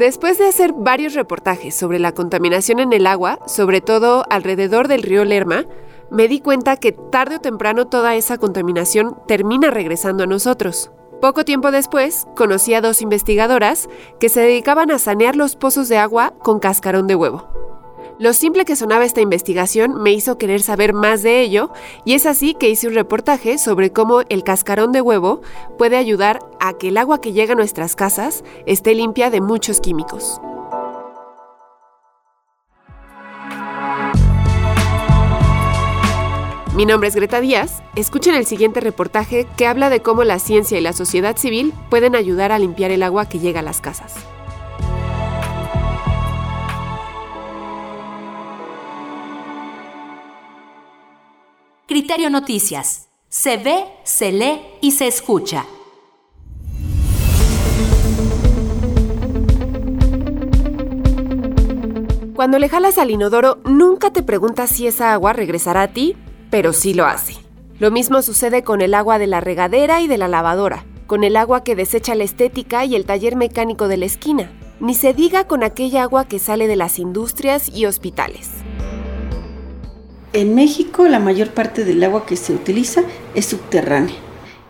Después de hacer varios reportajes sobre la contaminación en el agua, sobre todo alrededor del río Lerma, me di cuenta que tarde o temprano toda esa contaminación termina regresando a nosotros. Poco tiempo después, conocí a dos investigadoras que se dedicaban a sanear los pozos de agua con cascarón de huevo. Lo simple que sonaba esta investigación me hizo querer saber más de ello y es así que hice un reportaje sobre cómo el cascarón de huevo puede ayudar a que el agua que llega a nuestras casas esté limpia de muchos químicos. Mi nombre es Greta Díaz. Escuchen el siguiente reportaje que habla de cómo la ciencia y la sociedad civil pueden ayudar a limpiar el agua que llega a las casas. Criterio Noticias. Se ve, se lee y se escucha. Cuando le jalas al inodoro, nunca te preguntas si esa agua regresará a ti, pero sí lo hace. Lo mismo sucede con el agua de la regadera y de la lavadora, con el agua que desecha la estética y el taller mecánico de la esquina. Ni se diga con aquella agua que sale de las industrias y hospitales. En México la mayor parte del agua que se utiliza es subterránea.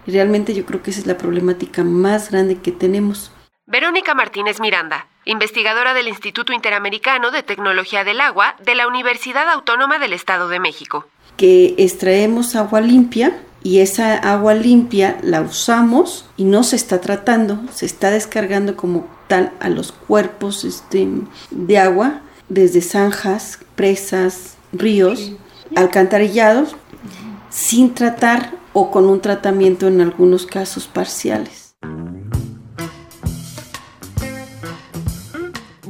Y realmente yo creo que esa es la problemática más grande que tenemos. Verónica Martínez Miranda, investigadora del Instituto Interamericano de Tecnología del Agua de la Universidad Autónoma del Estado de México. Que extraemos agua limpia y esa agua limpia la usamos y no se está tratando, se está descargando como tal a los cuerpos este, de agua desde zanjas, presas, ríos alcantarillados sin tratar o con un tratamiento en algunos casos parciales.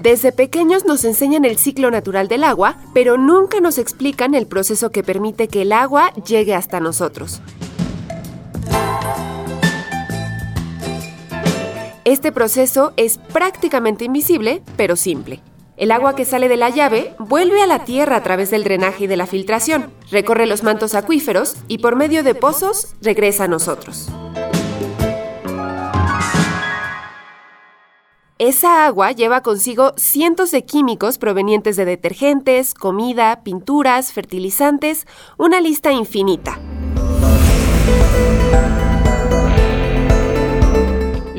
Desde pequeños nos enseñan el ciclo natural del agua, pero nunca nos explican el proceso que permite que el agua llegue hasta nosotros. Este proceso es prácticamente invisible, pero simple. El agua que sale de la llave vuelve a la tierra a través del drenaje y de la filtración, recorre los mantos acuíferos y por medio de pozos regresa a nosotros. Esa agua lleva consigo cientos de químicos provenientes de detergentes, comida, pinturas, fertilizantes, una lista infinita.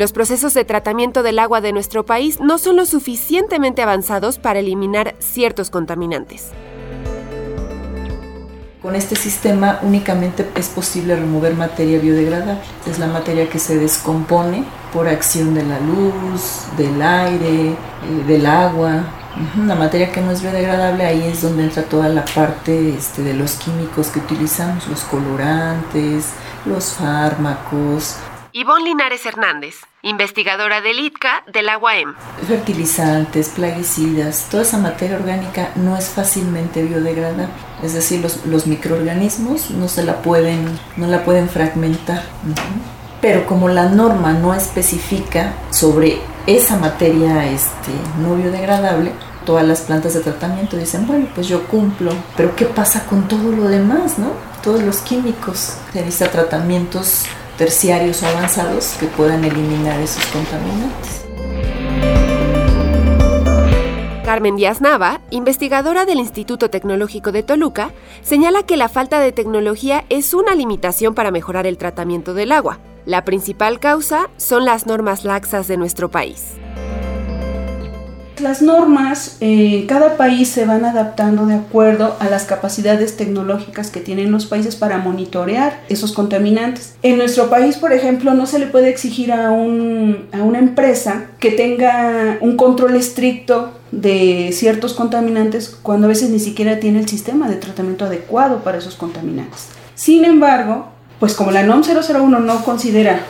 Los procesos de tratamiento del agua de nuestro país no son lo suficientemente avanzados para eliminar ciertos contaminantes. Con este sistema únicamente es posible remover materia biodegradable. Es la materia que se descompone por acción de la luz, del aire, eh, del agua. La materia que no es biodegradable, ahí es donde entra toda la parte este, de los químicos que utilizamos, los colorantes, los fármacos, Ivonne Linares Hernández, investigadora del ITCA del agua M. Fertilizantes, plaguicidas, toda esa materia orgánica no es fácilmente biodegradable. Es decir, los, microorganismos no se la pueden, no la pueden fragmentar. Pero como la norma no especifica sobre esa materia este, no biodegradable, todas las plantas de tratamiento dicen, bueno, pues yo cumplo, pero ¿qué pasa con todo lo demás, no? Todos los químicos. Se necesita tratamientos terciarios avanzados que puedan eliminar esos contaminantes. Carmen Díaz Nava, investigadora del Instituto Tecnológico de Toluca, señala que la falta de tecnología es una limitación para mejorar el tratamiento del agua. La principal causa son las normas laxas de nuestro país. Las normas en cada país se van adaptando de acuerdo a las capacidades tecnológicas que tienen los países para monitorear esos contaminantes. En nuestro país, por ejemplo, no se le puede exigir a, un, a una empresa que tenga un control estricto de ciertos contaminantes cuando a veces ni siquiera tiene el sistema de tratamiento adecuado para esos contaminantes. Sin embargo, pues como la NOM 001 no considera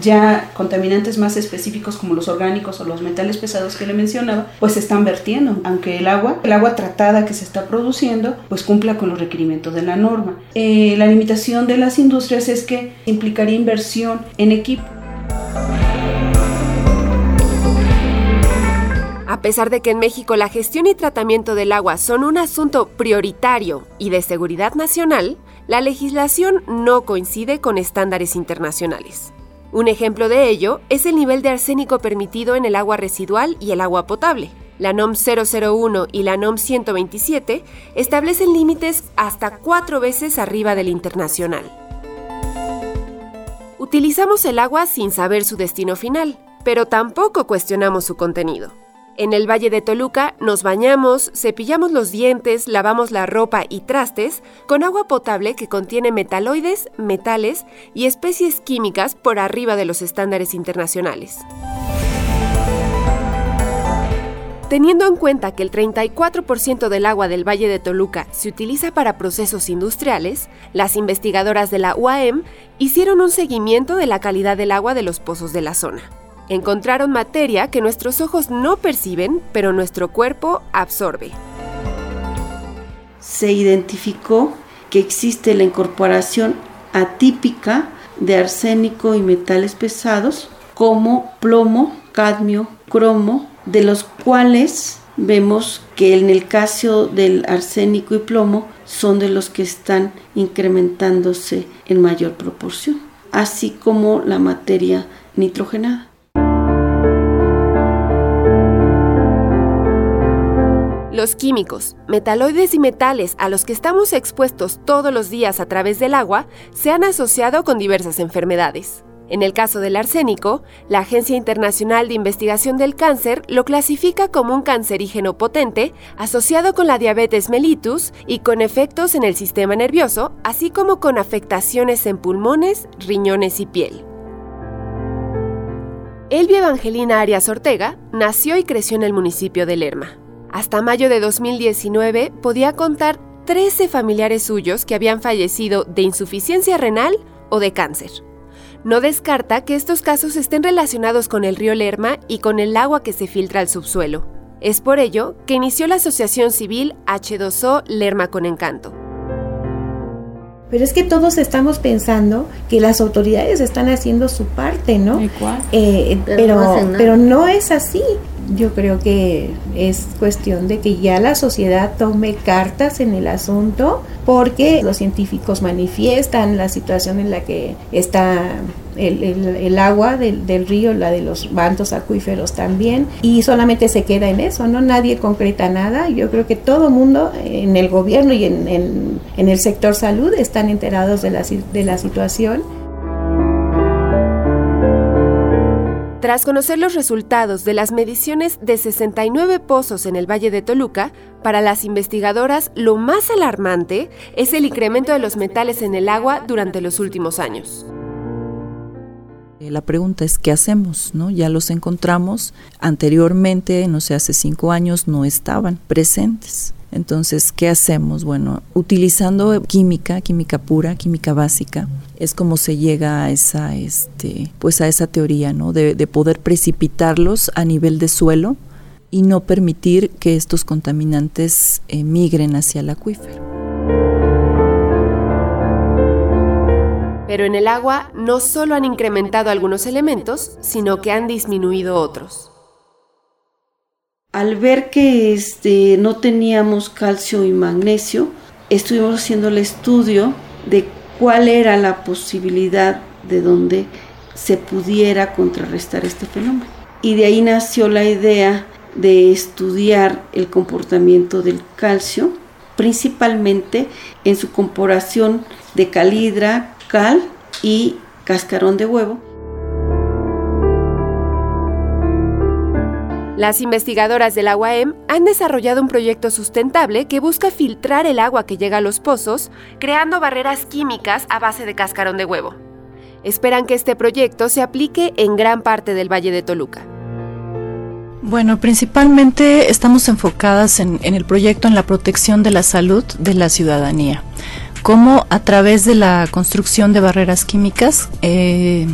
ya contaminantes más específicos como los orgánicos o los metales pesados que le mencionaba, pues se están vertiendo, aunque el agua, el agua tratada que se está produciendo, pues cumpla con los requerimientos de la norma. Eh, la limitación de las industrias es que implicaría inversión en equipo. A pesar de que en México la gestión y tratamiento del agua son un asunto prioritario y de seguridad nacional, la legislación no coincide con estándares internacionales. Un ejemplo de ello es el nivel de arsénico permitido en el agua residual y el agua potable. La NOM 001 y la NOM 127 establecen límites hasta cuatro veces arriba del internacional. Utilizamos el agua sin saber su destino final, pero tampoco cuestionamos su contenido. En el Valle de Toluca nos bañamos, cepillamos los dientes, lavamos la ropa y trastes con agua potable que contiene metaloides, metales y especies químicas por arriba de los estándares internacionales. Teniendo en cuenta que el 34% del agua del Valle de Toluca se utiliza para procesos industriales, las investigadoras de la UAM hicieron un seguimiento de la calidad del agua de los pozos de la zona. Encontraron materia que nuestros ojos no perciben, pero nuestro cuerpo absorbe. Se identificó que existe la incorporación atípica de arsénico y metales pesados como plomo, cadmio, cromo, de los cuales vemos que en el caso del arsénico y plomo son de los que están incrementándose en mayor proporción, así como la materia nitrogenada. Los químicos, metaloides y metales a los que estamos expuestos todos los días a través del agua se han asociado con diversas enfermedades. En el caso del arsénico, la Agencia Internacional de Investigación del Cáncer lo clasifica como un cancerígeno potente asociado con la diabetes mellitus y con efectos en el sistema nervioso, así como con afectaciones en pulmones, riñones y piel. Elvia Evangelina Arias Ortega nació y creció en el municipio de Lerma. Hasta mayo de 2019 podía contar 13 familiares suyos que habían fallecido de insuficiencia renal o de cáncer. No descarta que estos casos estén relacionados con el río Lerma y con el agua que se filtra al subsuelo. Es por ello que inició la Asociación Civil H2O Lerma con Encanto. Pero es que todos estamos pensando que las autoridades están haciendo su parte, ¿no? Eh, pero, pero no es así yo creo que es cuestión de que ya la sociedad tome cartas en el asunto porque los científicos manifiestan la situación en la que está el, agua del, río, la de los bandos acuíferos también, y solamente se queda en eso, ¿no? Nadie concreta nada. Yo creo que todo mundo en el gobierno y en, en el sector salud están enterados de la, de la situación Tras conocer los resultados de las mediciones de 69 pozos en el Valle de Toluca, para las investigadoras lo más alarmante es el incremento de los metales en el agua durante los últimos años. Eh, la pregunta es, ¿qué hacemos? ¿No? Ya los encontramos. Anteriormente, no sé, hace cinco años no estaban presentes. Entonces, ¿qué hacemos? Bueno, utilizando química, química pura, química básica, es como se llega a esa, este, pues a esa teoría, ¿no? De, poder precipitarlos a nivel de suelo y no permitir que estos contaminantes migren hacia el acuífero. Pero en el agua no solo han incrementado algunos elementos, sino que han disminuido otros. Al ver que este, no teníamos calcio y magnesio, estuvimos haciendo el estudio de cuál era la posibilidad de donde se pudiera contrarrestar este fenómeno. Y de ahí nació la idea de estudiar el comportamiento del calcio, principalmente en su comparación de calidra, cal y cascarón de huevo, Las investigadoras de la UAM han desarrollado un proyecto sustentable que busca filtrar el agua que llega a los pozos, creando barreras químicas a base de cascarón de huevo. Esperan que este proyecto se aplique en gran parte del Valle de Toluca. Bueno, principalmente estamos enfocadas en, el proyecto en la protección de la salud de la ciudadanía cómo a través de la construcción de barreras químicas eh,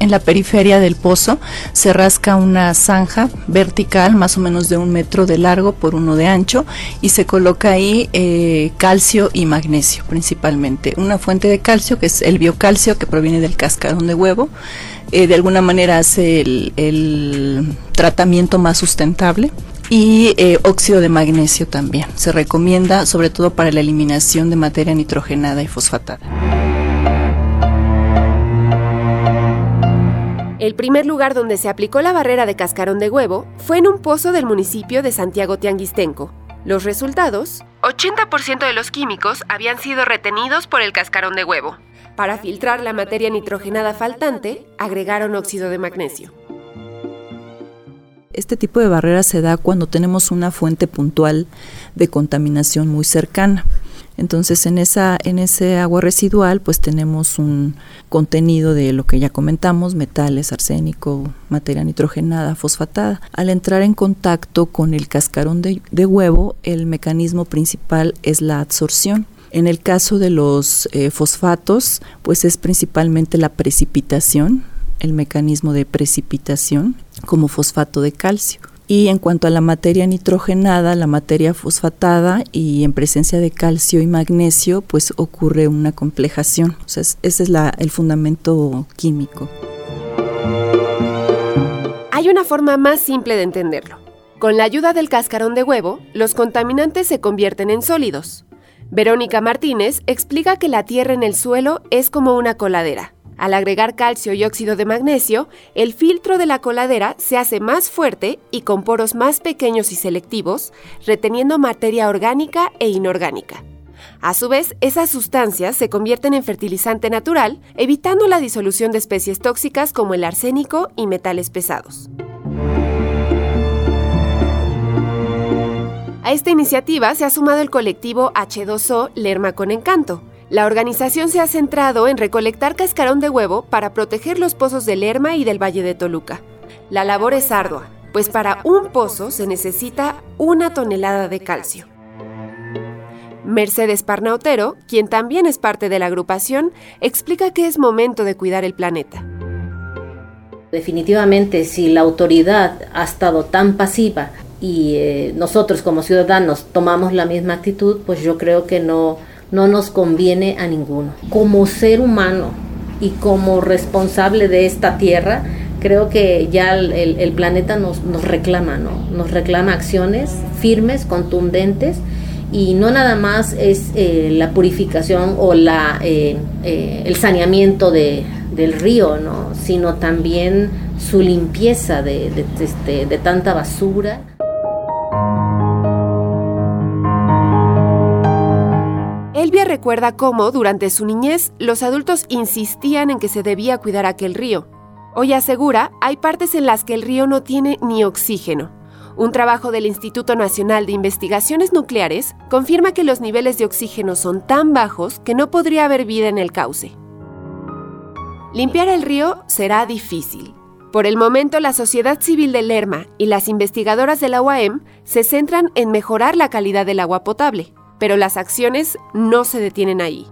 en la periferia del pozo se rasca una zanja vertical más o menos de un metro de largo por uno de ancho y se coloca ahí eh, calcio y magnesio principalmente. Una fuente de calcio que es el biocalcio que proviene del cascarón de huevo. Eh, de alguna manera hace el, tratamiento más sustentable y eh, óxido de magnesio también. Se recomienda sobre todo para la eliminación de materia nitrogenada y fosfatada. El primer lugar donde se aplicó la barrera de cascarón de huevo fue en un pozo del municipio de Santiago Tianguistenco. Los resultados, 80% de los químicos habían sido retenidos por el cascarón de huevo. Para filtrar la materia nitrogenada faltante, agregaron óxido de magnesio. Este tipo de barrera se da cuando tenemos una fuente puntual de contaminación muy cercana. Entonces en esa en ese agua residual pues tenemos un contenido de lo que ya comentamos, metales, arsénico, materia nitrogenada, fosfatada. Al entrar en contacto con el cascarón de, huevo, el mecanismo principal es la absorción. En el caso de los eh, fosfatos, pues es principalmente la precipitación, el mecanismo de precipitación como fosfato de calcio. Y en cuanto a la materia nitrogenada, la materia fosfatada y en presencia de calcio y magnesio, pues ocurre una complejación. Ese es el fundamento químico. Hay una forma más simple de entenderlo. Con la ayuda del cascarón de huevo, los contaminantes se convierten en sólidos. Verónica Martínez explica que la tierra en el suelo es como una coladera. Al agregar calcio y óxido de magnesio, el filtro de la coladera se hace más fuerte y con poros más pequeños y selectivos, reteniendo materia orgánica e inorgánica. A su vez, esas sustancias se convierten en fertilizante natural, evitando la disolución de especies tóxicas como el arsénico y metales pesados. A esta iniciativa se ha sumado el colectivo H2O Lerma con Encanto, la organización se ha centrado en recolectar cascarón de huevo para proteger los pozos de Lerma y del Valle de Toluca. La labor es ardua, pues para un pozo se necesita una tonelada de calcio. Mercedes Parnautero, quien también es parte de la agrupación, explica que es momento de cuidar el planeta. Definitivamente, si la autoridad ha estado tan pasiva y eh, nosotros como ciudadanos tomamos la misma actitud, pues yo creo que no, no nos conviene a ninguno. Como ser humano y como responsable de esta tierra, creo que ya el, planeta nos, reclama, ¿no? Nos reclama acciones firmes, contundentes y no nada más es eh, la purificación o la, eh, eh, el saneamiento de, del río, ¿no? sino también su limpieza de, de, este, de tanta basura. Recuerda cómo, durante su niñez, los adultos insistían en que se debía cuidar aquel río. Hoy asegura, hay partes en las que el río no tiene ni oxígeno. Un trabajo del Instituto Nacional de Investigaciones Nucleares confirma que los niveles de oxígeno son tan bajos que no podría haber vida en el cauce. Limpiar el río será difícil. Por el momento, la sociedad civil de Lerma y las investigadoras de la UAM se centran en mejorar la calidad del agua potable pero las acciones no se detienen ahí.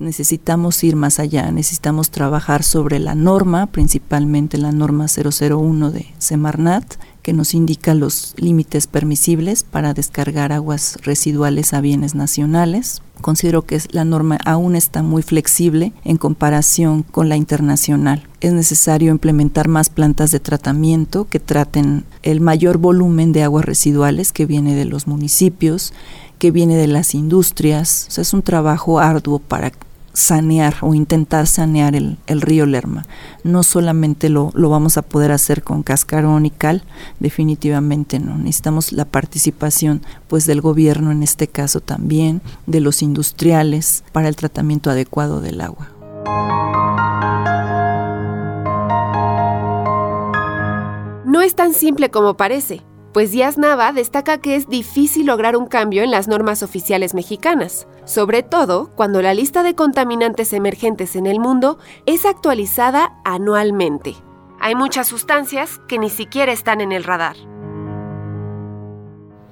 Necesitamos ir más allá, necesitamos trabajar sobre la norma, principalmente la norma 001 de Semarnat, que nos indica los límites permisibles para descargar aguas residuales a bienes nacionales. Considero que la norma aún está muy flexible en comparación con la internacional. Es necesario implementar más plantas de tratamiento que traten el mayor volumen de aguas residuales que viene de los municipios, que viene de las industrias. es un trabajo arduo para sanear o intentar sanear el, río Lerma. No solamente lo, lo, vamos a poder hacer con cascarón y cal, definitivamente no. Necesitamos la participación pues del gobierno en este caso también, de los industriales para el tratamiento adecuado del agua. No es tan simple como parece pues Díaz Nava destaca que es difícil lograr un cambio en las normas oficiales mexicanas, sobre todo cuando la lista de contaminantes emergentes en el mundo es actualizada anualmente. Hay muchas sustancias que ni siquiera están en el radar.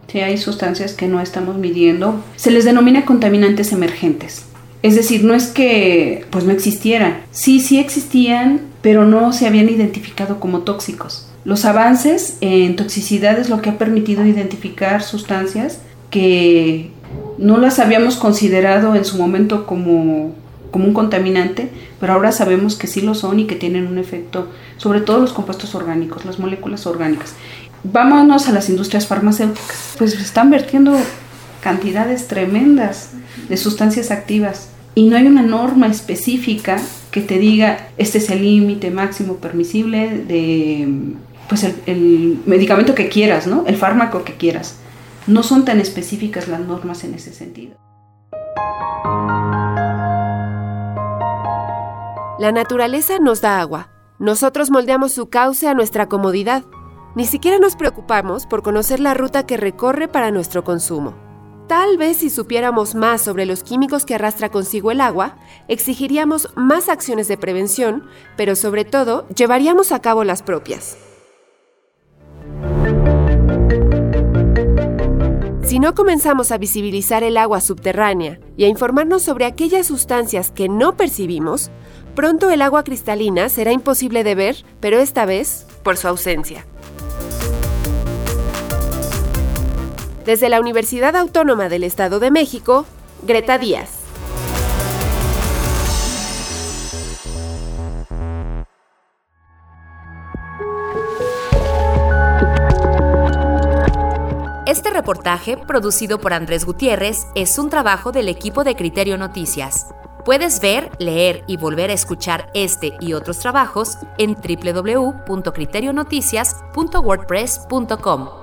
Sí, hay sustancias que no estamos midiendo. Se les denomina contaminantes emergentes. Es decir, no es que pues no existieran. Sí, sí existían, pero no se habían identificado como tóxicos. Los avances en toxicidad es lo que ha permitido identificar sustancias que no las habíamos considerado en su momento como, como un contaminante, pero ahora sabemos que sí lo son y que tienen un efecto sobre todo los compuestos orgánicos, las moléculas orgánicas. Vámonos a las industrias farmacéuticas. Pues están vertiendo cantidades tremendas de sustancias activas y no hay una norma específica que te diga este es el límite máximo permisible de pues el, medicamento que quieras, ¿no? El fármaco que quieras. No son tan específicas las normas en ese sentido. La naturaleza nos da agua. Nosotros moldeamos su cauce a nuestra comodidad. Ni siquiera nos preocupamos por conocer la ruta que recorre para nuestro consumo. Tal vez si supiéramos más sobre los químicos que arrastra consigo el agua, exigiríamos más acciones de prevención, pero sobre todo llevaríamos a cabo las propias. Si no comenzamos a visibilizar el agua subterránea y a informarnos sobre aquellas sustancias que no percibimos, pronto el agua cristalina será imposible de ver, pero esta vez por su ausencia. Desde la Universidad Autónoma del Estado de México, Greta Díaz. Este reportaje, producido por Andrés Gutiérrez, es un trabajo del equipo de Criterio Noticias. Puedes ver, leer y volver a escuchar este y otros trabajos en www.criterionoticias.wordpress.com.